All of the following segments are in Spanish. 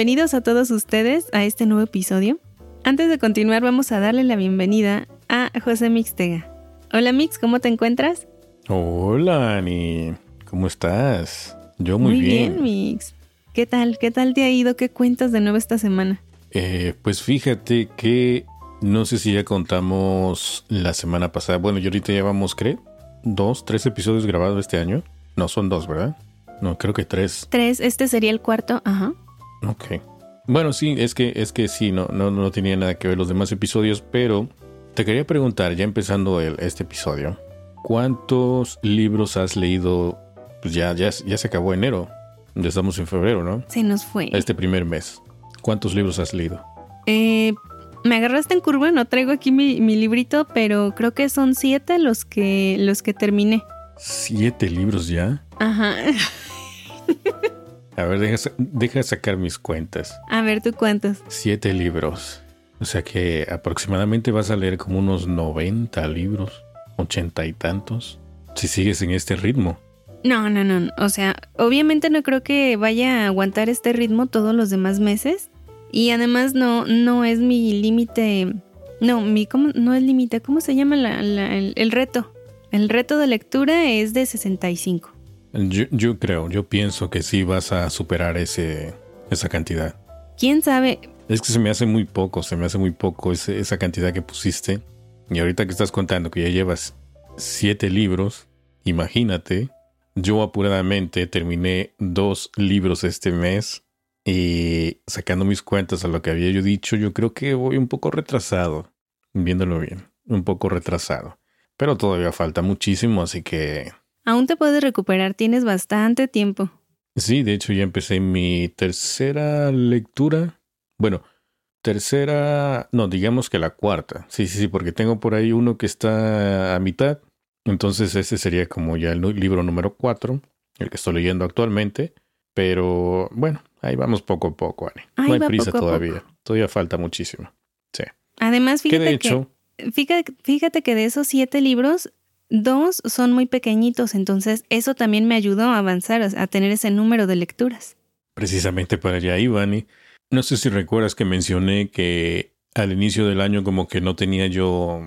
Bienvenidos a todos ustedes a este nuevo episodio. Antes de continuar vamos a darle la bienvenida a José Mixtega. Hola Mix, ¿cómo te encuentras? Hola Ani, ¿cómo estás? Yo muy, muy bien. bien. Mix. ¿Qué tal? ¿Qué tal te ha ido? ¿Qué cuentas de nuevo esta semana? Eh, pues fíjate que no sé si ya contamos la semana pasada. Bueno, yo ahorita llevamos, creo, dos, tres episodios grabados este año. No, son dos, ¿verdad? No, creo que tres. Tres, este sería el cuarto, ajá. Ok. Bueno, sí, es que, es que sí, no, no, no tenía nada que ver los demás episodios, pero te quería preguntar, ya empezando el, este episodio, ¿cuántos libros has leído? Pues ya, ya, ya se acabó enero. Ya estamos en febrero, ¿no? Se nos fue. Este primer mes. ¿Cuántos libros has leído? Eh, me agarraste en curva, no traigo aquí mi, mi librito, pero creo que son siete los que, los que terminé. ¿Siete libros ya? Ajá. A ver, deja, deja sacar mis cuentas. A ver, ¿tú cuántos? Siete libros. O sea que aproximadamente vas a leer como unos 90 libros, ochenta y tantos, si sigues en este ritmo. No, no, no. O sea, obviamente no creo que vaya a aguantar este ritmo todos los demás meses. Y además no, no es mi límite. No, mi ¿cómo? no es límite. ¿Cómo se llama la- la- el, el reto? El reto de lectura es de 65. Yo, yo creo, yo pienso que sí vas a superar ese, esa cantidad. ¿Quién sabe? Es que se me hace muy poco, se me hace muy poco ese- esa cantidad que pusiste. Y ahorita que estás contando que ya llevas siete libros, imagínate, yo apuradamente terminé dos libros este mes y sacando mis cuentas a lo que había yo dicho, yo creo que voy un poco retrasado, viéndolo bien, un poco retrasado. Pero todavía falta muchísimo, así que Aún te puedes recuperar, tienes bastante tiempo. Sí, de hecho ya empecé mi tercera lectura. Bueno, tercera, no, digamos que la cuarta. Sí, sí, sí, porque tengo por ahí uno que está a mitad. Entonces ese sería como ya el libro número cuatro, el que estoy leyendo actualmente. Pero bueno, ahí vamos poco a poco, Ani. Ahí no hay prisa poco todavía. Todavía falta muchísimo. Sí. Además, Que fíjate de hecho, que, fíjate, fíjate que de esos siete libros, dos son muy pequeñitos, entonces eso también me ayudó a avanzar, a tener ese número de lecturas. precisamente para allá iba, Ani. No sé si recuerdas que mencioné que al inicio del año como que no tenía yo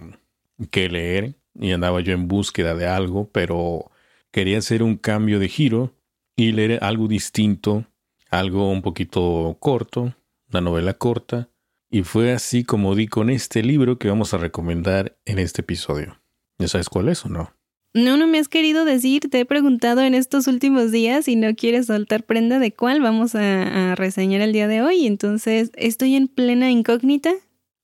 que leer y andaba yo en búsqueda de algo, pero quería hacer un cambio de giro y leer algo distinto, algo un poquito corto, una novela corta, y fue así como di con este libro que vamos a recomendar en este episodio. ¿Ya sabes cuál es o no? No, no me has querido decir, te he preguntado en estos últimos días y no quieres soltar prenda de cuál vamos a, a reseñar el día de hoy, entonces estoy en plena incógnita.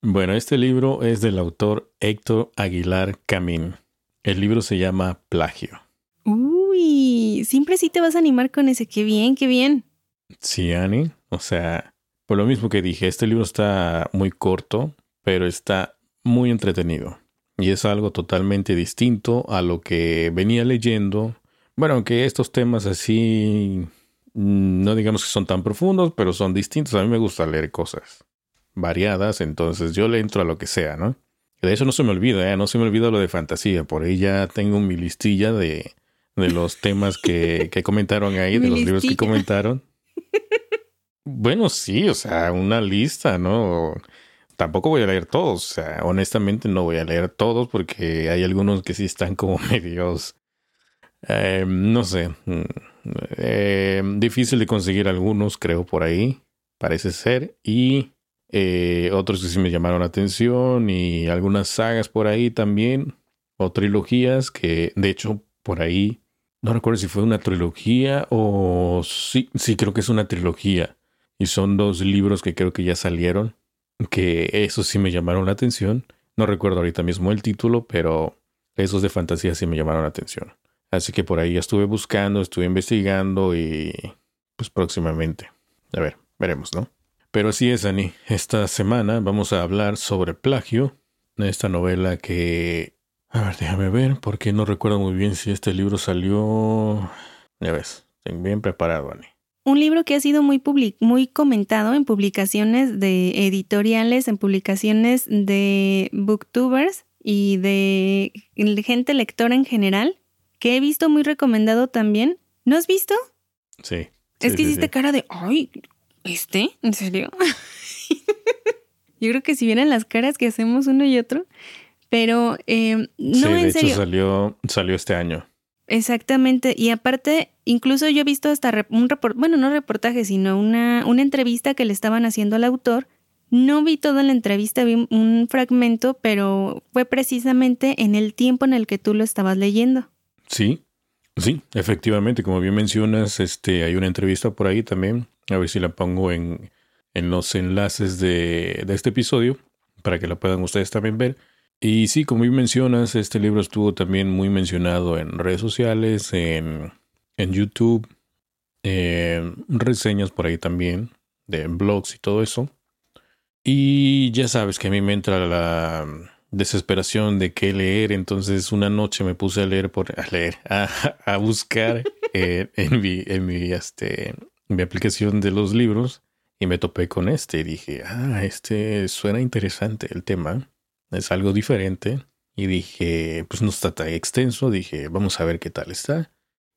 Bueno, este libro es del autor Héctor Aguilar Camín. El libro se llama Plagio. Uy, siempre sí te vas a animar con ese, qué bien, qué bien. Sí, Annie. O sea, por lo mismo que dije, este libro está muy corto, pero está muy entretenido. Y es algo totalmente distinto a lo que venía leyendo. Bueno, aunque estos temas así, mm, no digamos que son tan profundos, pero son distintos. A mí me gusta leer cosas variadas, entonces yo le entro a lo que sea, ¿no? De eso no se me olvida, ¿eh? No se me olvida lo de fantasía. Por ahí ya tengo mi listilla de, de los temas que, que comentaron ahí, de Mi los libros que comentaron. Bueno, sí, o sea, una lista, ¿no? Tampoco voy a leer todos, o sea, honestamente no voy a leer todos porque hay algunos que sí están como medios, eh, no sé, mm, eh, difícil de conseguir algunos, creo, por ahí, parece ser, y eh, otros que sí me llamaron la atención y algunas sagas por ahí también, o trilogías que, de hecho, por ahí, no recuerdo si fue una trilogía o sí, sí creo que es una trilogía. Y son dos libros que creo que ya salieron, que esos sí me llamaron la atención. No recuerdo ahorita mismo el título, pero esos de fantasía sí me llamaron la atención. Así que por ahí ya estuve buscando, estuve investigando y pues próximamente. A ver, veremos, ¿no? Pero así es, Ani. Esta semana vamos a hablar sobre plagio. Esta novela que... A ver, déjame ver, porque no recuerdo muy bien si este libro salió... Ya ves, bien preparado, Ani. Un libro que ha sido muy, muy comentado en publicaciones de editoriales, en publicaciones de booktubers y de gente lectora en general, que he visto muy recomendado también. ¿No has visto? Sí. Es que hiciste cara de, ay, ¿este? ¿En serio? Yo creo que si vieran las caras que hacemos uno y otro, pero eh, no sí, de hecho salió, salió este año. Exactamente, y aparte, incluso yo he visto hasta un reportaje, bueno, no reportaje, sino una, una entrevista que le estaban haciendo al autor. No vi toda la entrevista, vi un fragmento, pero fue precisamente en el tiempo en el que tú lo estabas leyendo. Sí, sí, efectivamente, como bien mencionas, este, hay una entrevista por ahí también, a ver si la pongo en, en los enlaces de, de este episodio, para que la puedan ustedes también ver. Y sí, como bien mencionas, este libro estuvo también muy mencionado en redes sociales, en, en YouTube, en reseñas por ahí también, de blogs y todo eso. Y ya sabes que a mí me entra la desesperación de qué leer, entonces una noche me puse a leer, por, a leer, a, buscar en mi, en mi, este, mi aplicación de los libros y me topé con este y dije, ah, este suena interesante el tema es algo diferente. Y dije, pues no está tan extenso, dije, vamos a ver qué tal está.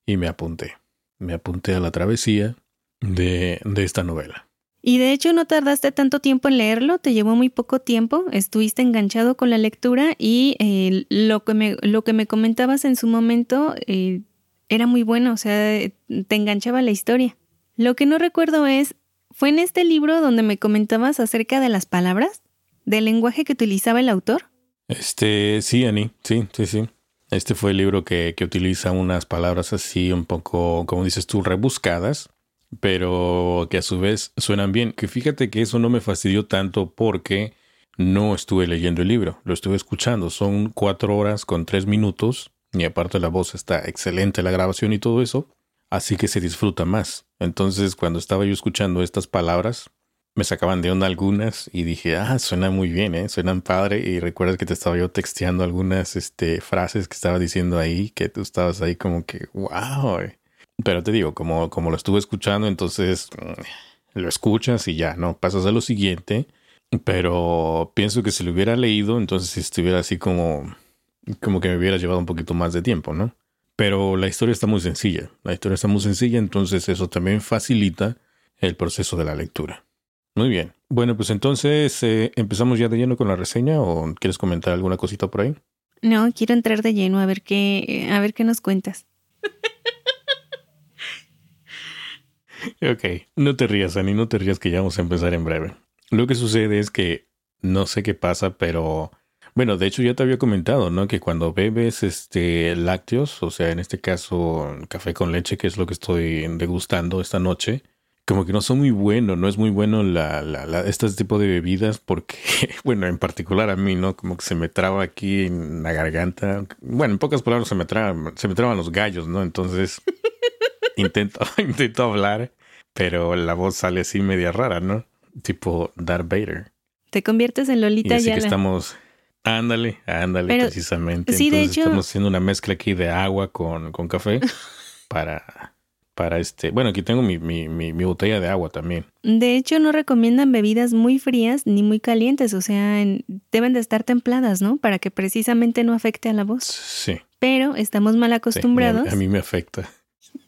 Y me apunté. Me apunté a la travesía de, de esta novela. Y de hecho no tardaste tanto tiempo en leerlo, te llevó muy poco tiempo, estuviste enganchado con la lectura y eh, lo, que me, lo que me comentabas en su momento eh, era muy bueno, o sea, te enganchaba la historia. Lo que no recuerdo es, ¿fue en este libro donde me comentabas acerca de las palabras? Del lenguaje que utilizaba el autor? Este, sí, Annie, sí, sí, sí. Este fue el libro que, que utiliza unas palabras así un poco, como dices tú, rebuscadas, pero que a su vez suenan bien. Que fíjate que eso no me fastidió tanto porque no estuve leyendo el libro, lo estuve escuchando. Son cuatro horas con tres minutos y aparte la voz está excelente, la grabación y todo eso, así que se disfruta más. Entonces, cuando estaba yo escuchando estas palabras, me sacaban de onda algunas y dije, ah, suena muy bien, ¿eh? Suenan padre. Y recuerdas que te estaba yo texteando algunas este, frases que estaba diciendo ahí, que tú estabas ahí como que, wow. Pero te digo, como, como lo estuve escuchando, entonces mm, lo escuchas y ya, ¿no? Pasas a lo siguiente. Pero pienso que si lo hubiera leído, entonces estuviera así como, como que me hubiera llevado un poquito más de tiempo, ¿no? Pero la historia está muy sencilla. La historia está muy sencilla, entonces eso también facilita el proceso de la lectura. Muy bien. Bueno, pues entonces eh, empezamos ya de lleno con la reseña o quieres comentar alguna cosita por ahí? No, quiero entrar de lleno a ver qué, a ver qué nos cuentas. ok, no te rías, Ani, no te rías que ya vamos a empezar en breve. Lo que sucede es que no sé qué pasa, pero bueno, de hecho ya te había comentado, ¿no? Que cuando bebes este lácteos, o sea, en este caso café con leche, que es lo que estoy degustando esta noche, como que no son muy buenos, no es muy bueno la, la, este tipo de bebidas porque, bueno, en particular a mí, ¿no? Como que se me traba aquí en la garganta. Bueno, en pocas palabras se me traban, se me traban los gallos, ¿no? Entonces intento, intento hablar, pero la voz sale así media rara, ¿no? Tipo Darth Vader. Te conviertes en Lolita y así que estamos... Ándale, ándale, precisamente. Sí, Entonces de hecho... estamos haciendo una mezcla aquí de agua con, con café para para este. Bueno, aquí tengo mi, mi, mi, botella de agua también. De hecho, no recomiendan bebidas muy frías ni muy calientes, o sea, deben de estar templadas, ¿no? Para que precisamente no afecte a la voz. Sí. Pero estamos mal acostumbrados. a, mí me afecta.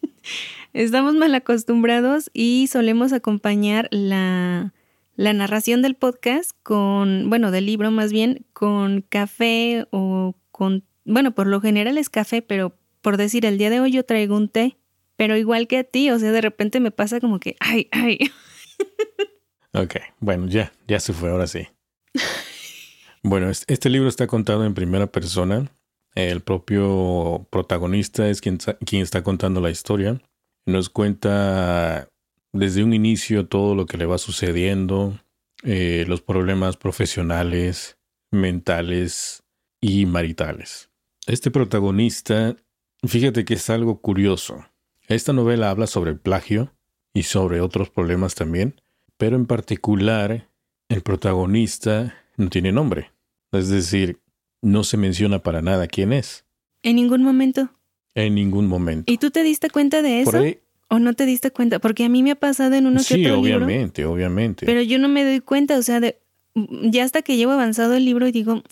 estamos mal acostumbrados y solemos acompañar la, la narración del podcast con, bueno, del libro más bien, con café o con, bueno, por lo general es café, pero por decir, el día de hoy yo traigo un té pero igual que a ti, o sea, de repente me pasa como que, ay, ay. Ok, bueno, ya, ya se fue, ahora sí. Bueno, este libro está contado en primera persona. El propio protagonista es quien, quien está contando la historia. Nos cuenta desde un inicio todo lo que le va sucediendo, eh, los problemas profesionales, mentales y maritales. Este protagonista, fíjate que es algo curioso. Esta novela habla sobre el plagio y sobre otros problemas también, pero en particular el protagonista no tiene nombre. Es decir, no se menciona para nada quién es. En ningún momento. En ningún momento. ¿Y tú te diste cuenta de eso? ¿O no te diste cuenta? Porque a mí me ha pasado en uno que sí, obviamente, obviamente. Pero yo no me doy cuenta, o sea, de, ya hasta que llevo avanzado el libro y digo,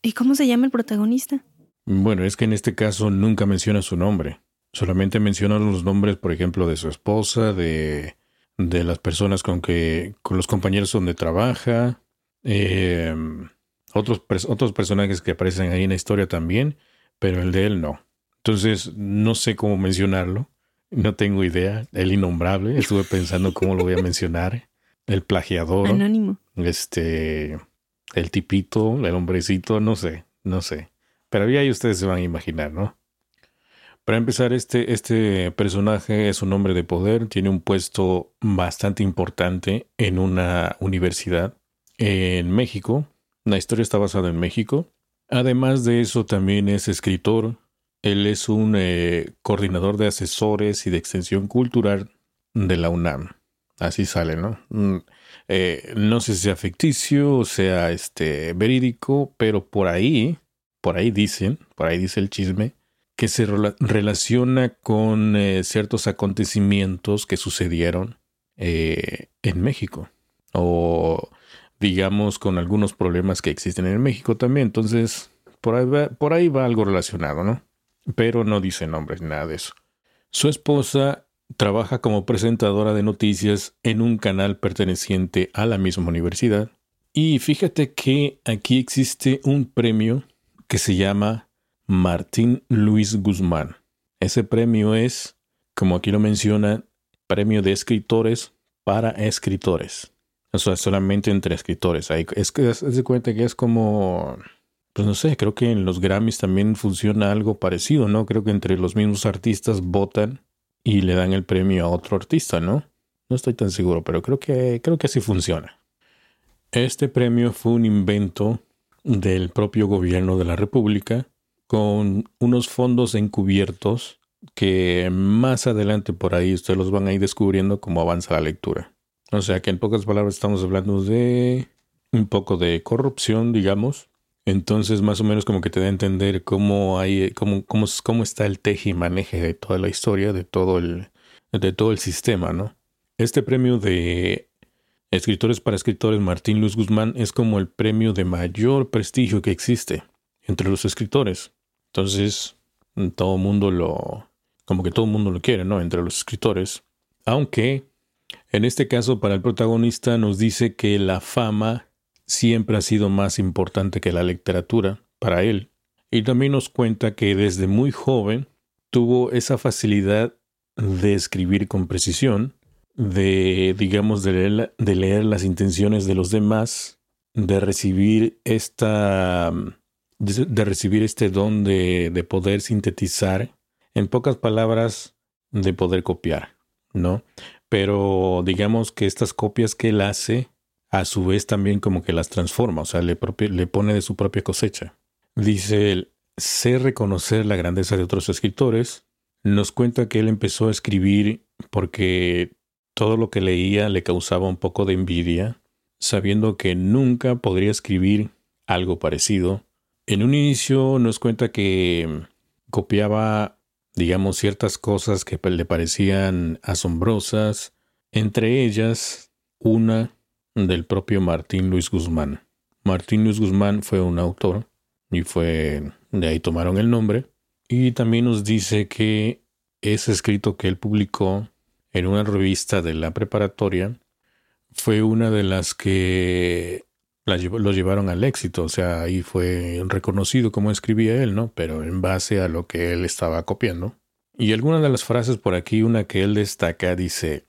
¿y cómo se llama el protagonista? Bueno, es que en este caso nunca menciona su nombre. Solamente menciona los nombres, por ejemplo, de su esposa, de, de las personas con que, con los compañeros donde trabaja, eh, otros, otros personajes que aparecen ahí en la historia también, pero el de él no. Entonces, no sé cómo mencionarlo. No tengo idea. El innombrable. Estuve pensando cómo lo voy a mencionar. El plagiador. Anónimo. Este. El tipito, el hombrecito, no sé, no sé. Pero ahí ustedes se van a imaginar, ¿no? Para empezar, este, este personaje es un hombre de poder, tiene un puesto bastante importante en una universidad en México. La historia está basada en México. Además de eso, también es escritor. Él es un eh, coordinador de asesores y de extensión cultural de la UNAM. Así sale, ¿no? Mm, eh, no sé si sea ficticio o sea este, verídico, pero por ahí, por ahí dicen, por ahí dice el chisme, que se relaciona con eh, ciertos acontecimientos que sucedieron en México. O digamos, con algunos problemas que existen en México también. Entonces, por ahí va, por ahí va algo relacionado, ¿no? Pero no dice nombres, nada de eso. Su esposa trabaja como presentadora de noticias en un canal perteneciente a la misma universidad. Y fíjate que aquí existe un premio que se llama Martín Luis Guzmán. Ese premio es, como aquí lo menciona, premio de escritores para escritores. O sea, solamente entre escritores. Es que se cuenta que es como, pues no sé, creo que en los Grammys también funciona algo parecido, ¿no? Creo que entre los mismos artistas votan y le dan el premio a otro artista, ¿no? No estoy tan seguro, pero creo que, creo que así funciona. Este premio fue un invento del propio gobierno de la República con unos fondos encubiertos que más adelante por ahí ustedes los van a ir descubriendo como avanza la lectura. O sea que en pocas palabras estamos hablando de un poco de corrupción, digamos. Entonces, más o menos como que te da a entender cómo hay, cómo, cómo, cómo está el teje y maneje de toda la historia, de todo el, de todo el sistema, ¿no? Este premio de Escritores para Escritores Martín Luis Guzmán es como el premio de mayor prestigio que existe entre los escritores. Entonces, todo mundo lo, como que todo el mundo lo quiere, ¿no? Entre los escritores. Aunque en este caso, para el protagonista nos dice que la fama siempre ha sido más importante que la literatura para él. Y también nos cuenta que desde muy joven tuvo esa facilidad de escribir con precisión, de, digamos, de leer, de leer las intenciones de los demás, de recibir esta, de, recibir este don de, de poder sintetizar, en pocas palabras, de poder copiar, ¿no? pero digamos que estas copias que él hace, a su vez también como que las transforma, o sea, le, le pone de su propia cosecha. Dice él, sé reconocer la grandeza de otros escritores, nos cuenta que él empezó a escribir porque todo lo que leía le causaba un poco de envidia, sabiendo que nunca podría escribir algo parecido. En un inicio nos cuenta que copiaba digamos, ciertas cosas que le parecían asombrosas, entre ellas una del propio Martín Luis Guzmán. Martín Luis Guzmán fue un autor y fue de ahí tomaron el nombre y también nos dice que ese escrito que él publicó en una revista de la preparatoria fue una de las que lo llevaron al éxito, o sea, ahí fue reconocido como escribía él, ¿no? Pero en base a lo que él estaba copiando. Y alguna de las frases por aquí, una que él destaca, dice,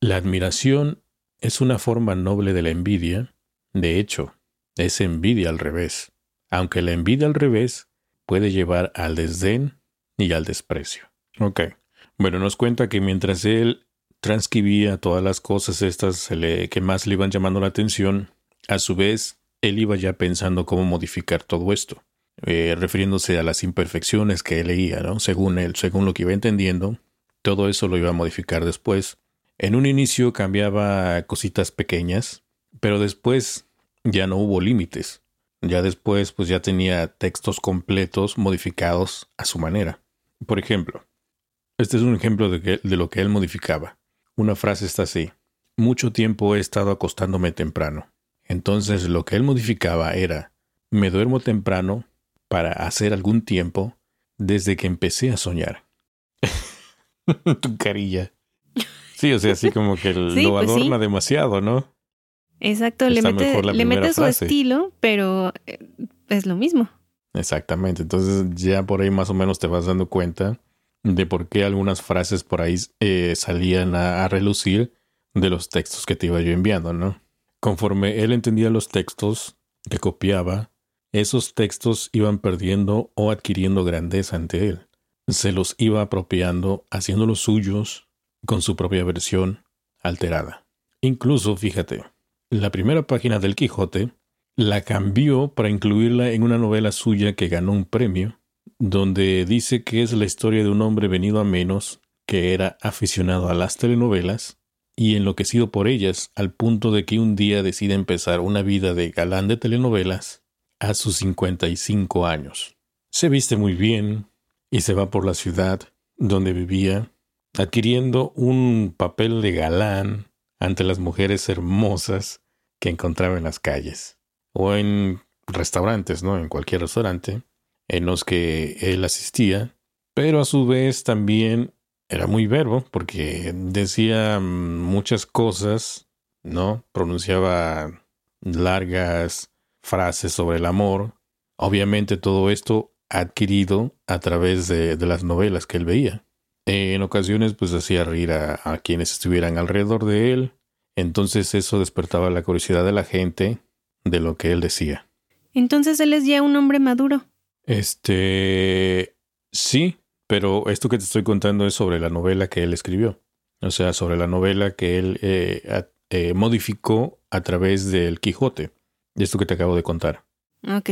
la admiración es una forma noble de la envidia, de hecho, es envidia al revés, aunque la envidia al revés puede llevar al desdén y al desprecio. Ok. Bueno, nos cuenta que mientras él transcribía todas las cosas estas que más le iban llamando la atención, a su vez, él iba ya pensando cómo modificar todo esto, eh, refiriéndose a las imperfecciones que él leía, ¿no? Según él, según lo que iba entendiendo, todo eso lo iba a modificar después. En un inicio cambiaba cositas pequeñas, pero después ya no hubo límites. Ya después pues ya tenía textos completos modificados a su manera. Por ejemplo, este es un ejemplo de, de lo que él modificaba. Una frase está así. Mucho tiempo he estado acostándome temprano. Entonces lo que él modificaba era, me duermo temprano para hacer algún tiempo desde que empecé a soñar. tu carilla. Sí, o sea, así como que lo pues adorna demasiado, ¿no? Exacto, le mete, le mete su estilo, pero eh, es lo mismo. Exactamente, entonces ya por ahí más o menos te vas dando cuenta de por qué algunas frases por ahí eh, salían a, relucir de los textos que te iba yo enviando, ¿no? Conforme él entendía los textos que copiaba, esos textos iban perdiendo o adquiriendo grandeza ante él. Se los iba apropiando, haciéndolos suyos con su propia versión alterada. Incluso, fíjate, la primera página del Quijote la cambió para incluirla en una novela suya que ganó un premio, donde dice que es la historia de un hombre venido a menos que era aficionado a las telenovelas y enloquecido por ellas al punto de que un día decide empezar una vida de galán de telenovelas a sus 55 años. Se viste muy bien y se va por la ciudad donde vivía, adquiriendo un papel de galán ante las mujeres hermosas que encontraba en las calles o en restaurantes, ¿no? En cualquier restaurante en los que él asistía, pero a su vez también era muy verbo porque decía muchas cosas, ¿no? Pronunciaba largas frases sobre el amor. Obviamente todo esto adquirido a través de, las novelas que él veía. En ocasiones pues hacía reír a, a quienes estuvieran alrededor de él. Entonces eso despertaba la curiosidad de la gente de lo que él decía. Entonces él es ya un hombre maduro. Este, sí, pero esto que te estoy contando es sobre la novela que él escribió. O sea, sobre la novela que él eh, eh, modificó a través del Quijote. Esto que te acabo de contar. Ok.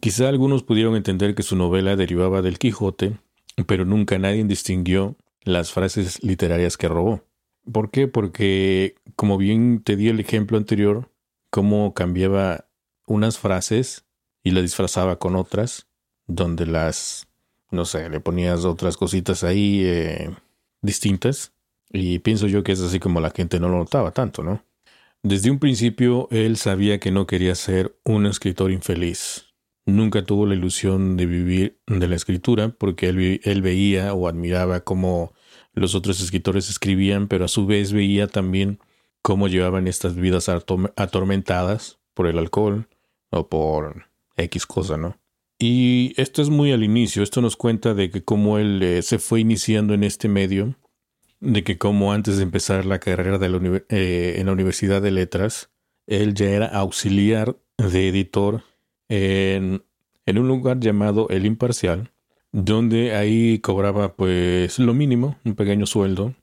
Quizá algunos pudieron entender que su novela derivaba del Quijote, pero nunca nadie distinguió las frases literarias que robó. ¿Por qué? Porque, como bien te di el ejemplo anterior, cómo cambiaba unas frases y las disfrazaba con otras, donde las, no sé, le ponías otras cositas ahí eh, distintas. Y pienso yo que es así como la gente no lo notaba tanto, ¿no? Desde un principio él sabía que no quería ser un escritor infeliz. Nunca tuvo la ilusión de vivir de la escritura porque él, él veía o admiraba cómo los otros escritores escribían, pero a su vez veía también cómo llevaban estas vidas atormentadas por el alcohol o por X cosa, ¿no? Y esto es muy al inicio, esto nos cuenta de que cómo él eh, se fue iniciando en este medio, de que como antes de empezar la carrera de eh, en la Universidad de Letras, él ya era auxiliar de editor en, en un lugar llamado El Imparcial, donde ahí cobraba pues lo mínimo, un pequeño sueldo.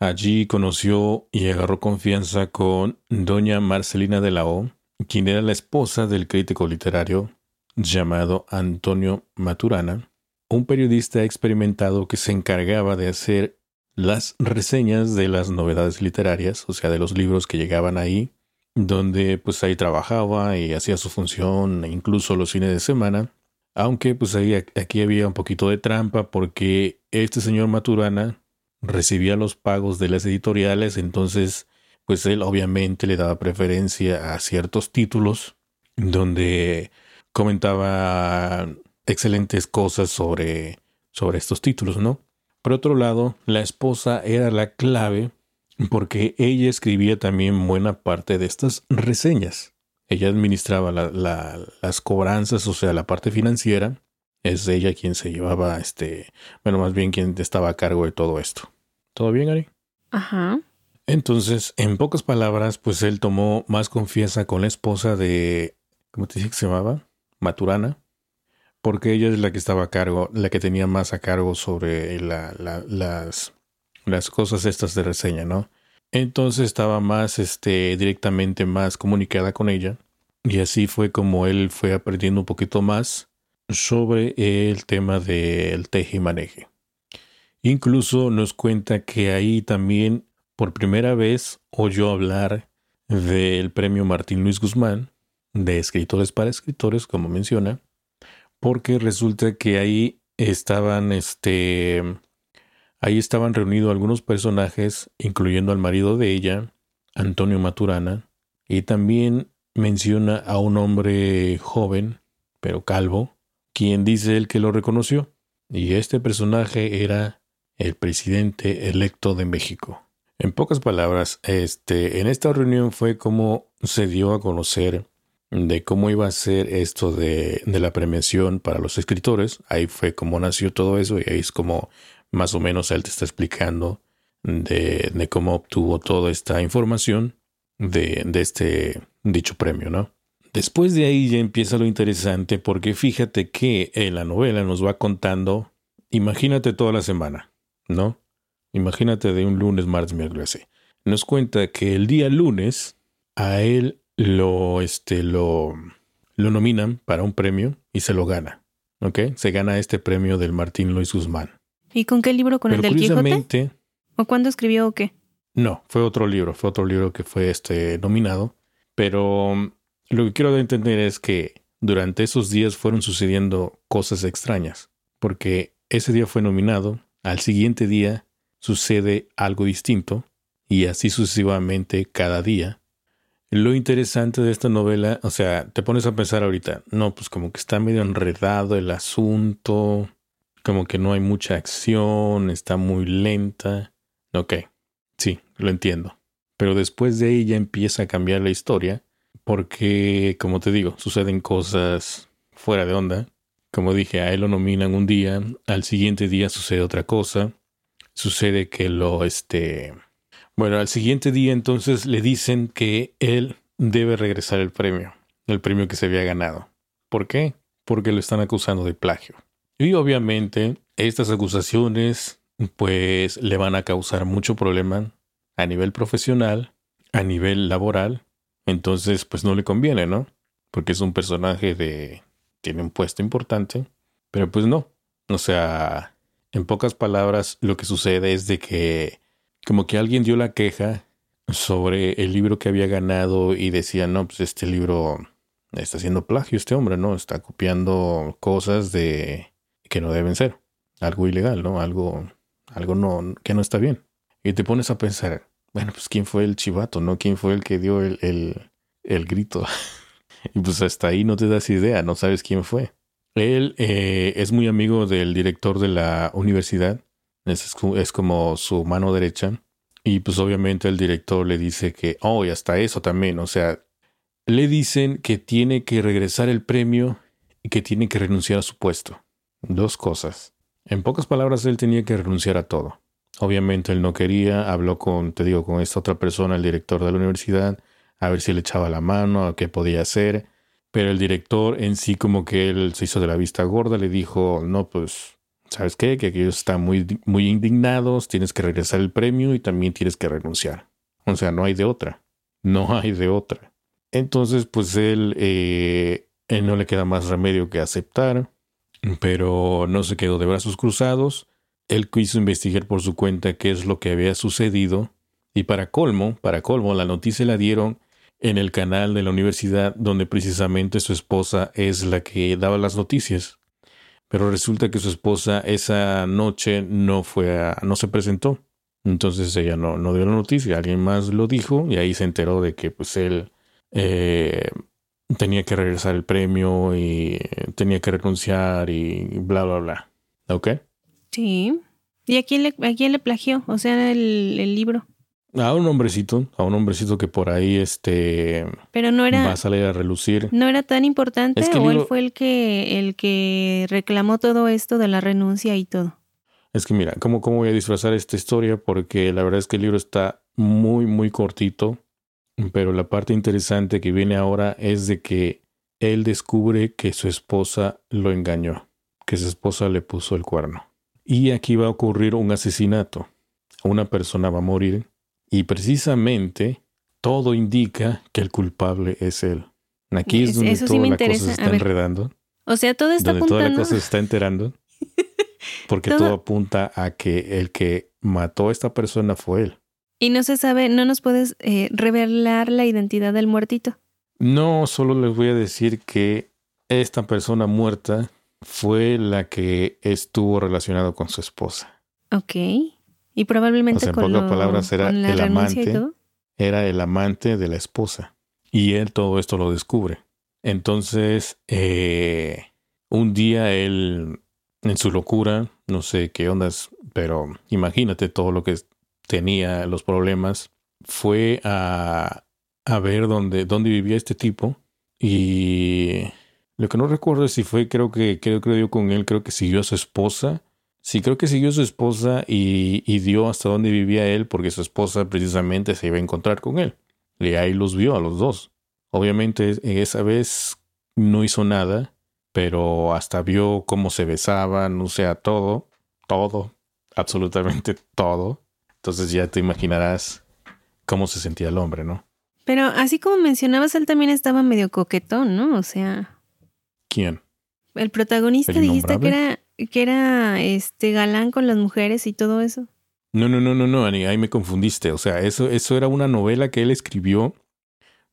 Allí conoció y agarró confianza con doña Marcelina de la O, quien era la esposa del crítico literario llamado Antonio Maturana, un periodista experimentado que se encargaba de hacer las reseñas de las novedades literarias, o sea, de los libros que llegaban ahí, donde pues ahí trabajaba y hacía su función, incluso los fines de semana, aunque pues ahí aquí había un poquito de trampa porque este señor Maturana recibía los pagos de las editoriales, entonces pues él obviamente le daba preferencia a ciertos títulos donde comentaba excelentes cosas sobre, sobre estos títulos, ¿no? Por otro lado, la esposa era la clave porque ella escribía también buena parte de estas reseñas. Ella administraba las cobranzas, o sea, la parte financiera. Es ella quien se llevaba, este, bueno, más bien quien estaba a cargo de todo esto. ¿Todo bien, Ari? Ajá. Entonces, en pocas palabras, pues él tomó más confianza con la esposa de, ¿cómo te dije que se llamaba? Maturana, porque ella es la que estaba a cargo, la que tenía más a cargo sobre las, cosas estas de reseña, ¿no? Entonces estaba más, este, directamente más comunicada con ella y así fue como él fue aprendiendo un poquito más sobre el tema del teje y maneje. Incluso nos cuenta que ahí también por primera vez oyó hablar del premio Martín Luis Guzmán de escritores para escritores, como menciona, porque resulta que ahí estaban, este, ahí estaban reunidos algunos personajes, incluyendo al marido de ella, Antonio Maturana, y también menciona a un hombre joven, pero calvo, quien dice él que lo reconoció. Y este personaje era el presidente electo de México. En pocas palabras, este, en esta reunión fue como se dio a conocer de cómo iba a ser esto de, de, la premiación para los escritores. Ahí fue como nació todo eso y ahí es como más o menos él te está explicando de, de cómo obtuvo toda esta información de, de este dicho premio, ¿no? Después de ahí ya empieza lo interesante porque fíjate que en la novela nos va contando, imagínate toda la semana, ¿no? Imagínate de un lunes, martes, miércoles. Nos cuenta que el día lunes a él lo, este, lo, lo nominan para un premio y se lo gana. ¿Ok? Se gana este premio del Martín Luis Guzmán. ¿Y con qué libro? ¿Con el del Quijote? ¿O cuándo escribió o qué? No, fue otro libro, fue otro libro que fue este nominado. Pero um, lo que quiero entender es que durante esos días fueron sucediendo cosas extrañas. Porque ese día fue nominado, al siguiente día sucede algo distinto, y así sucesivamente cada día lo interesante de esta novela, o sea, te pones a pensar ahorita, no, pues como que está medio enredado el asunto, como que no hay mucha acción, está muy lenta. Ok, sí, lo entiendo. Pero después de ahí ya empieza a cambiar la historia, porque, como te digo, suceden cosas fuera de onda. Como dije, a él lo nominan un día, al siguiente día sucede otra cosa, sucede que lo, este, bueno, al siguiente día entonces le dicen que él debe regresar el premio, el premio que se había ganado. ¿Por qué? Porque lo están acusando de plagio. Y obviamente estas acusaciones pues le van a causar mucho problema a nivel profesional, a nivel laboral. Entonces pues no le conviene, ¿no? Porque es un personaje de... tiene un puesto importante. Pero pues no. O sea, en pocas palabras lo que sucede es de que como que alguien dio la queja sobre el libro que había ganado y decía, no, pues este libro está haciendo plagio este hombre, ¿no? Está copiando cosas de que no deben ser. Algo ilegal, ¿no? Algo, algo no, que no está bien. Y te pones a pensar, bueno, pues quién fue el chivato, ¿no? ¿Quién fue el que dio el, el, el grito? y pues hasta ahí no te das idea, no sabes quién fue. Él eh, es muy amigo del director de la universidad es, como su mano derecha. Y pues obviamente el director le dice que, oh, y hasta eso también, o sea, le dicen que tiene que regresar el premio y que tiene que renunciar a su puesto. Dos cosas. En pocas palabras, él tenía que renunciar a todo. Obviamente él no quería, habló con, te digo, con esta otra persona, el director de la universidad, a ver si le echaba la mano, a qué podía hacer. Pero el director en sí como que él se hizo de la vista gorda, le dijo, no, pues ¿sabes qué? Que aquellos están muy, muy indignados, tienes que regresar el premio y también tienes que renunciar. O sea, no hay de otra. No hay de otra. Entonces, pues él, eh, él no le queda más remedio que aceptar, pero no se quedó de brazos cruzados. Él quiso investigar por su cuenta qué es lo que había sucedido y para colmo, para colmo, la noticia la dieron en el canal de la universidad donde precisamente su esposa es la que daba las noticias. Pero resulta que su esposa esa noche no fue a, no se presentó. Entonces ella no, no dio la noticia, alguien más lo dijo y ahí se enteró de que pues él eh, tenía que regresar el premio y tenía que renunciar y bla, bla, bla. ¿Ok? Sí. ¿Y a quién le, a quién le plagió? O sea, el, el libro. A un hombrecito, a un hombrecito que por ahí este Pero no era va a salir a relucir. ¿No era tan importante o él fue el que el que reclamó todo esto de la renuncia y todo? Es que mira, ¿cómo, cómo voy a disfrazar esta historia? Porque la verdad es que el libro está muy, muy cortito. Pero la parte interesante que viene ahora es de que él descubre que su esposa lo engañó, que su esposa le puso el cuerno. Y aquí va a ocurrir un asesinato. Una persona va a morir y precisamente todo indica que el culpable es él. Aquí es donde toda la cosa se está enredando. O sea, todo está donde toda la cosa se está enterando. Porque todo... apunta a que el que mató a esta persona fue él. Y no se sabe, no nos puedes eh, revelar la identidad del muertito. No, solo les voy a decir que esta persona muerta fue la que estuvo relacionado con su esposa. Ok. Y probablemente en con, pocas lo- palabras era con la el amante. todo. Era el amante de la esposa. Y él todo esto lo descubre. Entonces, eh, un día él, en su locura, no sé qué ondas, pero imagínate todo lo que tenía, los problemas, fue a, a ver dónde, dónde vivía este tipo. Y lo que no recuerdo es si fue, creo que, creo que dio con él, creo que siguió a su esposa. Sí, creo que siguió a su esposa y, y dio hasta dónde vivía él, porque su esposa precisamente se iba a encontrar con él. Y ahí los vio a los dos. Obviamente esa vez no hizo nada, pero hasta vio cómo se besaban, o sea, todo, todo, absolutamente todo. Entonces ya te imaginarás cómo se sentía el hombre, ¿no? Pero así como mencionabas, él también estaba medio coquetón, ¿no? O sea, ¿Quién? el protagonista ¿El dijiste que era, que era este galán con las mujeres y todo eso. No, no, no, no, no, Ani, ahí me confundiste. O sea, eso, eso era una novela que él escribió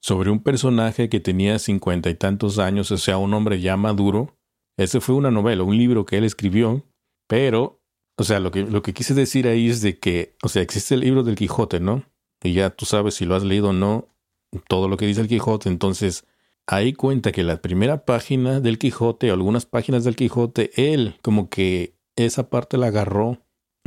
sobre un personaje que tenía cincuenta y tantos años, o sea, un hombre ya maduro. Ese fue una novela, un libro que él escribió, pero, o sea, lo que, lo que quise decir ahí es de que, o sea, existe el libro del Quijote, ¿no? Y ya tú sabes si lo has leído o no, todo lo que dice el Quijote, entonces ahí cuenta que la primera página del Quijote, algunas páginas del Quijote, él como que esa parte la agarró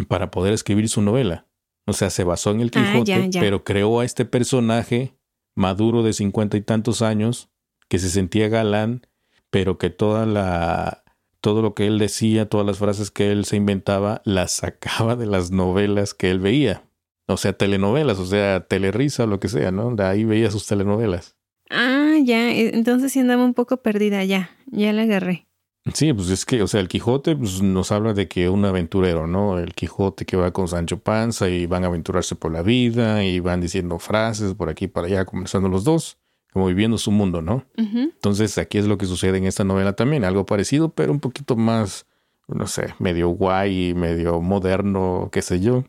para poder escribir su novela. O sea, se basó en el Ah, Quijote, ya, ya. pero creó a este personaje maduro de cincuenta y tantos años que se sentía galán, pero que toda la todo lo que él decía, todas las frases que él se inventaba, las sacaba de las novelas que él veía. O sea, telenovelas, o sea, telerisa o lo que sea, ¿no? De ahí veía sus telenovelas. Ah, ya, e- entonces sí andaba un poco perdida, ya, ya la agarré. Sí, pues es que, o sea, el Quijote pues, nos habla de que un aventurero, ¿no? El Quijote que va con Sancho Panza y van a aventurarse por la vida y van diciendo frases por aquí para allá, conversando los dos, como viviendo su mundo, ¿no? Entonces aquí es lo que sucede en esta novela también, algo parecido, pero un poquito más, no sé, medio guay, medio moderno, qué sé yo,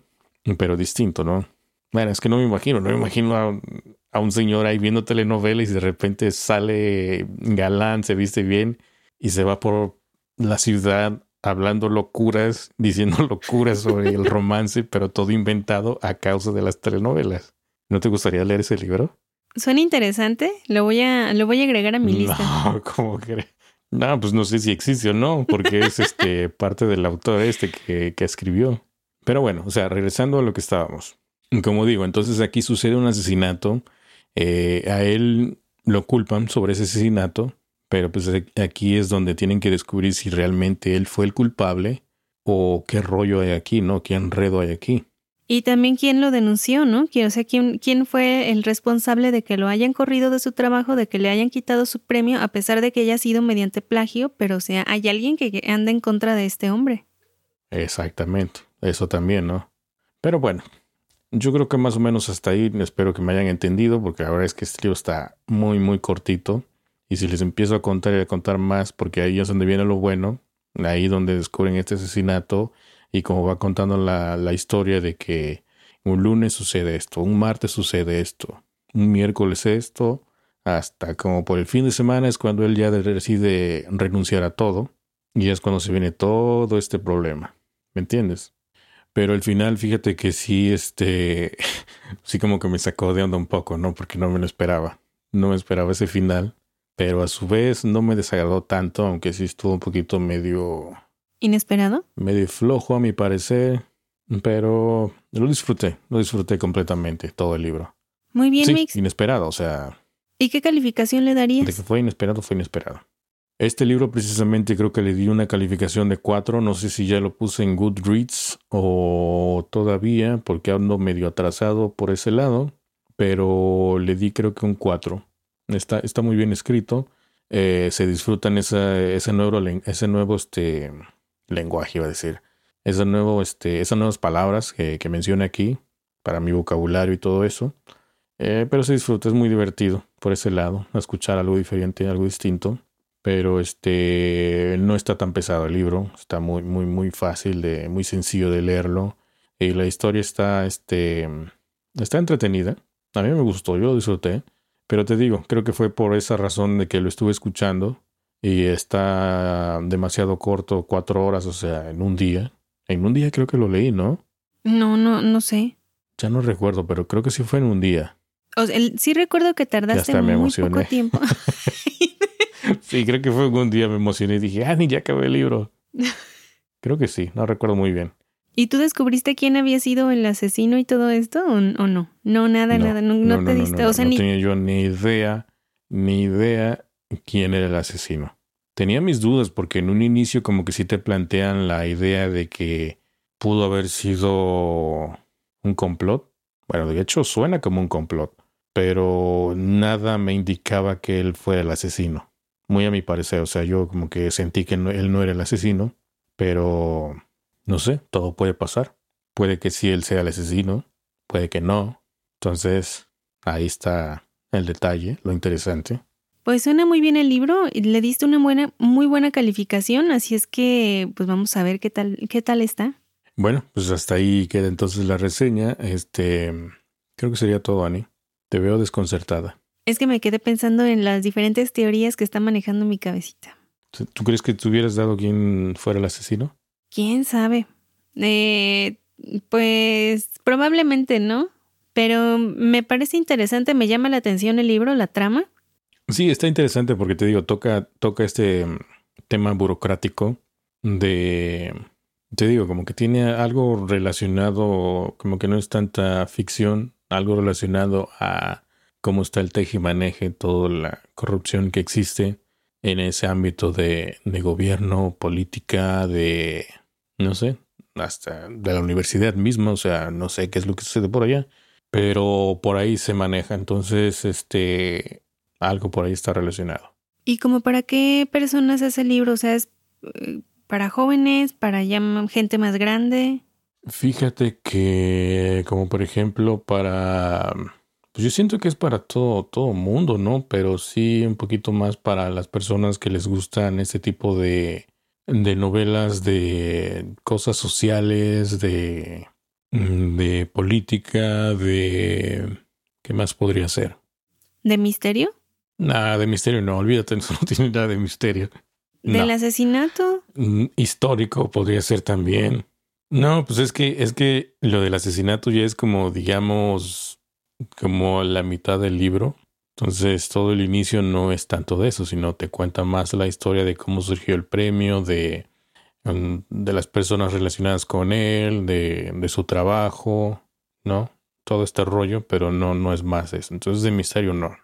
pero distinto, ¿no? Bueno, es que no me imagino, no me imagino a, a un señor ahí viendo telenovelas y de repente sale galán, se viste bien y se va por la ciudad hablando locuras, diciendo locuras sobre el romance, pero todo inventado a causa de las telenovelas. ¿No te gustaría leer ese libro? Suena interesante, lo voy a, lo voy a agregar a mi lista. No, ¿cómo crees? No, pues no sé si existe o no, porque es este parte del autor este que, que escribió. Pero bueno, o sea, regresando a lo que estábamos. Como digo, entonces aquí sucede un asesinato. Eh, a él lo culpan sobre ese asesinato, pero pues aquí es donde tienen que descubrir si realmente él fue el culpable o qué rollo hay aquí, ¿no? ¿Qué enredo hay aquí? Y también quién lo denunció, ¿no? Quiero- O sea, quién, quién fue el responsable de que lo hayan corrido de su trabajo, de que le hayan quitado su premio, a pesar de que haya sido mediante plagio, pero o sea, hay alguien que que anda en contra de este hombre. Exactamente, eso también, ¿no? Pero bueno, yo creo que más o menos hasta ahí espero que me hayan entendido, porque ahora es que este libro está muy, muy cortito. Y si les empiezo a contar y a contar más, porque ahí es donde viene lo bueno, ahí donde descubren este asesinato y como va contando la, la historia de que un lunes sucede esto, un martes sucede esto, un miércoles esto, hasta como por el fin de semana es cuando él ya decide renunciar a todo y es cuando se viene todo este problema. ¿Me entiendes? Pero al final, fíjate que sí, este, sí como que me sacó de onda un poco, ¿no? Porque no me lo esperaba. No me esperaba ese final. Pero a su vez no me desagradó tanto, aunque sí estuvo un poquito medio, ¿Inesperado? medio flojo a mi parecer. Pero lo disfruté, lo disfruté completamente, todo el libro. Muy bien, sí, Mix. inesperado, o sea, ¿Y qué calificación le de darías? que fue inesperado, fue inesperado. Este libro precisamente creo que le di una calificación de 4, no sé si ya lo puse en Goodreads o todavía, porque ando medio atrasado por ese lado, pero le di creo que un 4. Está, está muy bien escrito, eh, se disfrutan esa, ese nuevo, ese nuevo este, lenguaje, iba a decir, ese nuevo, este, esas nuevas palabras que, que menciona aquí para mi vocabulario y todo eso. Eh, pero se disfruta, es muy divertido por ese lado, escuchar algo diferente, algo distinto. Pero este no está tan pesado el libro, está muy, muy, muy fácil de, muy sencillo de leerlo. Y la historia está, este, Está entretenida. A mí me gustó, yo lo disfruté. Pero te digo, creo que fue por esa razón de que lo estuve escuchando y está demasiado corto, cuatro horas, o sea, en un día. En un día creo que lo leí, ¿no? No, no, no sé. Ya no recuerdo, pero creo que sí fue en un día. O sea, sí recuerdo que tardaste muy poco tiempo. sí, creo que fue un día me emocioné y dije, ah, ni ya acabé el libro. Creo que sí, no recuerdo muy bien. ¿Y tú descubriste quién había sido el asesino y todo esto o, no? No, nada, nada, no, te diste, o sea, no tenía yo ni idea, ni idea quién era el asesino. Tenía mis dudas porque en un inicio como que sí te plantean la idea de que pudo haber sido un complot. Bueno, de hecho suena como un complot, pero nada me indicaba que él fuera el asesino. Muy a mi parecer, o sea, yo como que sentí que él no era el asesino, pero no sé, todo puede pasar. Puede que sí él sea el asesino, puede que no. Entonces, ahí está el detalle, lo interesante. Pues suena muy bien el libro, le diste una buena, muy buena calificación, así es que pues vamos a ver qué tal, qué tal está. Bueno, pues hasta ahí queda entonces la reseña. Este, creo que sería todo, Ani. Te veo desconcertada. Es que me quedé pensando en las diferentes teorías que está manejando mi cabecita. ¿Tú crees que te hubieras dado quién fuera el asesino? ¿Quién sabe? Eh, pues probablemente no, pero me parece interesante, me llama la atención el libro, la trama. Sí, está interesante porque te digo, toca, toca este mm, tema burocrático de, te digo, como que tiene algo relacionado, como que no es tanta ficción, algo relacionado a cómo está el tejimaneje, toda la corrupción que existe en ese ámbito de, de gobierno, política, de no sé, hasta de la universidad misma, o sea, no sé qué es lo que sucede por allá, pero por ahí se maneja, entonces, este, algo por ahí está relacionado. ¿Y como para qué personas es el libro? O sea, ¿es eh, para jóvenes, para ya gente más grande? Fíjate que, como por ejemplo, para... Pues yo siento que es para todo, todo mundo, ¿no? Pero sí un poquito más para las personas que les gustan este tipo de, de novelas de cosas sociales, de, mm, de política, de... ¿Qué más podría ser? ¿De misterio? Nada, de misterio no, olvídate, no tiene nada de misterio. ¿Del asesinato? Mm, histórico podría ser también. No, pues es que, es que lo del asesinato ya es como, digamos, como la mitad del libro. Entonces todo el inicio no es tanto de eso, sino te cuenta más la historia de cómo surgió el premio, de, mm, de las personas relacionadas con él, de, de su trabajo, ¿no? Todo este rollo, pero no, no es más eso. Entonces de misterio no,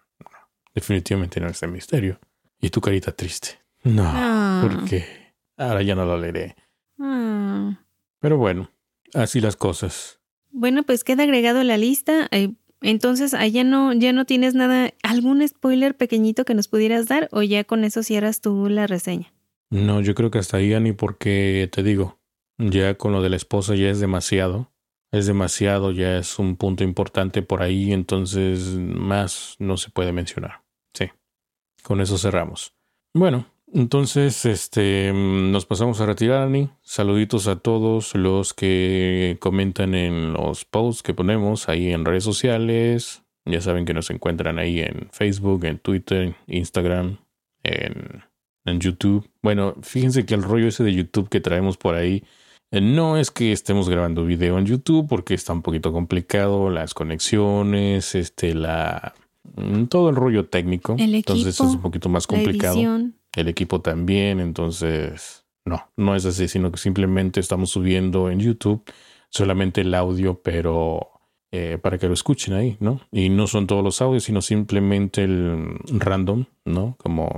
definitivamente no es de misterio. Y tu carita triste. No, ah. porque ahora ya no lo leeré. Ah. Pero bueno, así las cosas. Bueno, pues queda agregado a la lista. Eh, entonces, allá no, ya no tienes nada, algún spoiler pequeñito que nos pudieras dar o ya con eso cierras tú la reseña. No, yo creo que hasta ahí ni porque te digo, ya con lo de la esposa ya es demasiado, es demasiado, ya es un punto importante por ahí, entonces más no se puede mencionar. Sí, con eso cerramos. Bueno, entonces, este, mm, nos pasamos a retirar, Ani. Saluditos a todos los que comentan en los posts que ponemos ahí en redes sociales. Ya saben que nos encuentran ahí en Facebook, en Twitter, Instagram, en, en YouTube. Bueno, fíjense que el rollo ese de YouTube que traemos por ahí eh, no es que estemos grabando video en YouTube porque está un poquito complicado las conexiones, este, la mm, todo el rollo técnico. Entonces es un poquito más complicado el equipo también, entonces no, no es así, sino que simplemente estamos subiendo en YouTube solamente el audio, pero eh, para que lo escuchen ahí, ¿no? Y no son todos los audios, sino simplemente el random, ¿no? Como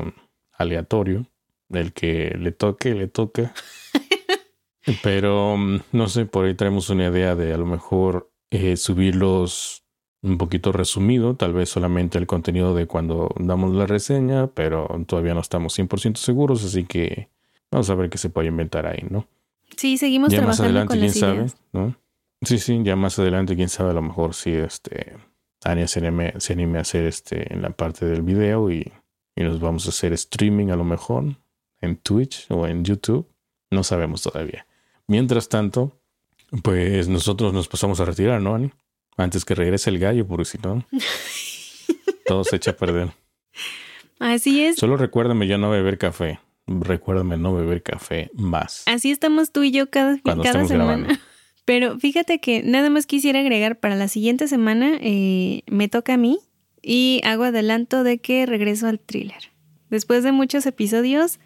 aleatorio, el que le toque, le toca. pero mm, no sé, por ahí traemos una idea de a lo mejor eh, subirlos un poquito resumido, tal vez solamente el contenido de cuando damos la reseña, pero todavía no estamos 100% seguros, así que vamos a ver qué se puede inventar ahí, ¿no? Sí, seguimos ya más adelante, quién sabe, ¿no? Sí, sí, ya más adelante, quién sabe, a lo mejor si este Ania se anime, se anime a hacer este en la parte del video y, y nos vamos a hacer streaming a lo mejor en Twitch o en YouTube, no sabemos todavía. Mientras tanto, pues nosotros nos pasamos a retirar, ¿no, Ani? Antes que regrese el gallo, porque si no, todo se echa a perder. Así es. Solo recuérdame ya no beber café. Recuérdame no beber café más. Así estamos tú y yo cada, Cuando cada semana. grabando. Pero fíjate que nada más quisiera agregar para la siguiente semana, eh, me toca a mí y hago adelanto de que regreso al thriller. Después de muchos episodios,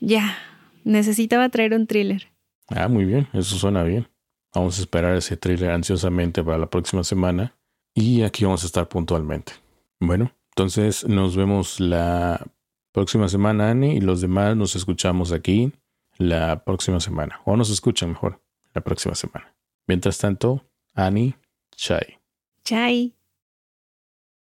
ya, necesitaba traer un thriller. Ah, muy bien, eso suena bien. Vamos a esperar ese thriller ansiosamente para la próxima semana y aquí vamos a estar puntualmente. Bueno, entonces nos vemos la próxima semana, Ani, y los demás nos escuchamos aquí la próxima semana. O nos escuchan mejor la próxima semana. Mientras tanto, Ani, Chai. Chai.